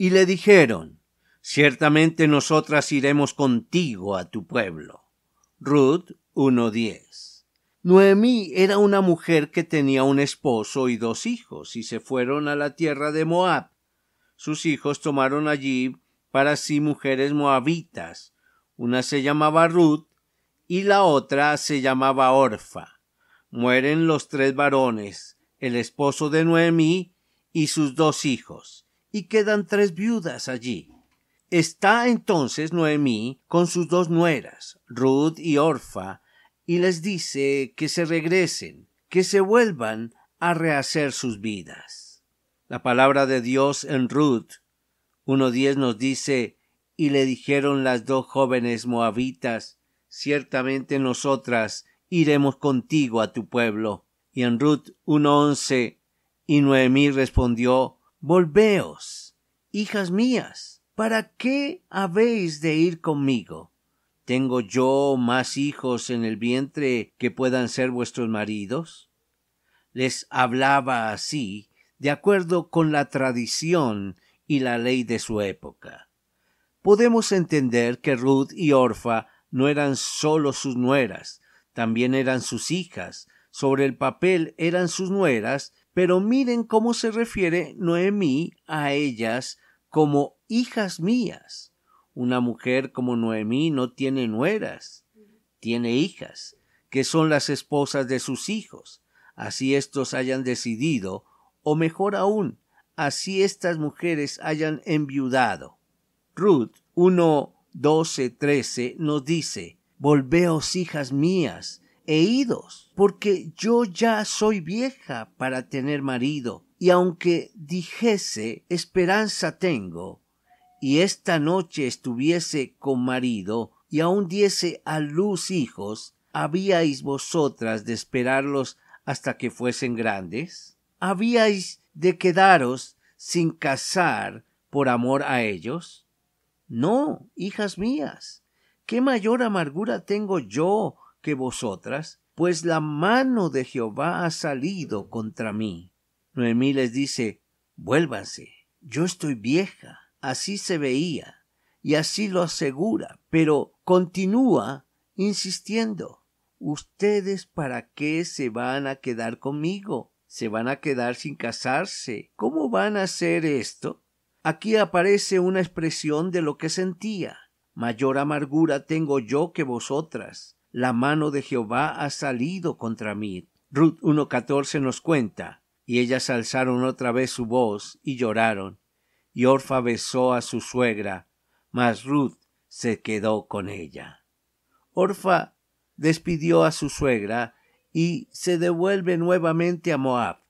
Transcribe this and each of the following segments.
Y le dijeron, Ciertamente nosotras iremos contigo a tu pueblo. Ruth 1.10. Noemí era una mujer que tenía un esposo y dos hijos, y se fueron a la tierra de Moab. Sus hijos tomaron allí para sí mujeres moabitas. Una se llamaba Ruth y la otra se llamaba Orfa. Mueren los tres varones, el esposo de Noemí y sus dos hijos y quedan tres viudas allí. Está entonces Noemí con sus dos nueras, Ruth y Orfa, y les dice que se regresen, que se vuelvan a rehacer sus vidas. La palabra de Dios en Ruth 1.10 nos dice, y le dijeron las dos jóvenes moabitas, ciertamente nosotras iremos contigo a tu pueblo. Y en Ruth 1.11, y Noemí respondió, Volveos, hijas mías, ¿para qué habéis de ir conmigo? ¿Tengo yo más hijos en el vientre que puedan ser vuestros maridos? Les hablaba así, de acuerdo con la tradición y la ley de su época. Podemos entender que Ruth y Orfa no eran sólo sus nueras, también eran sus hijas, sobre el papel eran sus nueras, pero miren cómo se refiere Noemí a ellas como hijas mías. Una mujer como Noemí no tiene nueras, tiene hijas, que son las esposas de sus hijos. Así éstos hayan decidido, o mejor aún, así estas mujeres hayan enviudado. Ruth 1, 12, 13 nos dice, Volveos, hijas mías, e idos, porque yo ya soy vieja para tener marido, y aunque dijese esperanza tengo, y esta noche estuviese con marido, y aun diese a luz hijos, ¿habíais vosotras de esperarlos hasta que fuesen grandes? ¿Habíais de quedaros sin casar por amor a ellos? No, hijas mías, ¿qué mayor amargura tengo yo que vosotras, pues la mano de Jehová ha salido contra mí. Noemí les dice, vuélvanse, yo estoy vieja. Así se veía, y así lo asegura, pero continúa insistiendo. ¿Ustedes para qué se van a quedar conmigo? ¿Se van a quedar sin casarse? ¿Cómo van a hacer esto? Aquí aparece una expresión de lo que sentía. Mayor amargura tengo yo que vosotras la mano de Jehová ha salido contra mí. Ruth 1.14 nos cuenta, y ellas alzaron otra vez su voz y lloraron, y Orfa besó a su suegra, mas Ruth se quedó con ella. Orfa despidió a su suegra y se devuelve nuevamente a Moab.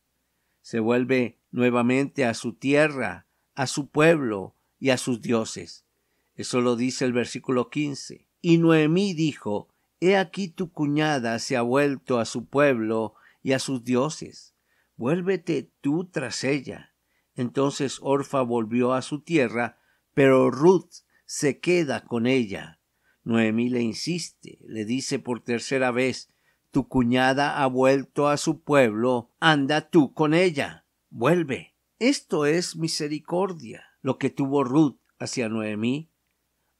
Se vuelve nuevamente a su tierra, a su pueblo y a sus dioses. Eso lo dice el versículo 15. Y Noemí dijo, He aquí tu cuñada se ha vuelto a su pueblo y a sus dioses. Vuélvete tú tras ella. Entonces Orfa volvió a su tierra, pero Ruth se queda con ella. Noemí le insiste, le dice por tercera vez Tu cuñada ha vuelto a su pueblo, anda tú con ella. Vuelve. Esto es misericordia, lo que tuvo Ruth hacia Noemí.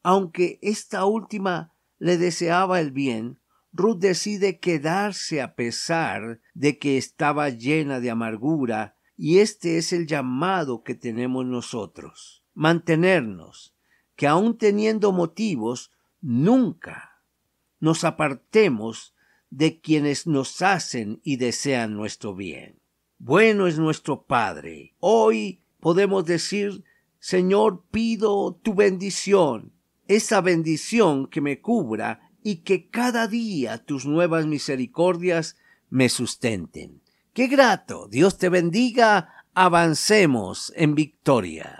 Aunque esta última le deseaba el bien, Ruth decide quedarse a pesar de que estaba llena de amargura, y este es el llamado que tenemos nosotros, mantenernos, que aun teniendo motivos, nunca nos apartemos de quienes nos hacen y desean nuestro bien. Bueno es nuestro Padre. Hoy podemos decir, Señor, pido tu bendición esa bendición que me cubra y que cada día tus nuevas misericordias me sustenten. Qué grato. Dios te bendiga. Avancemos en victoria.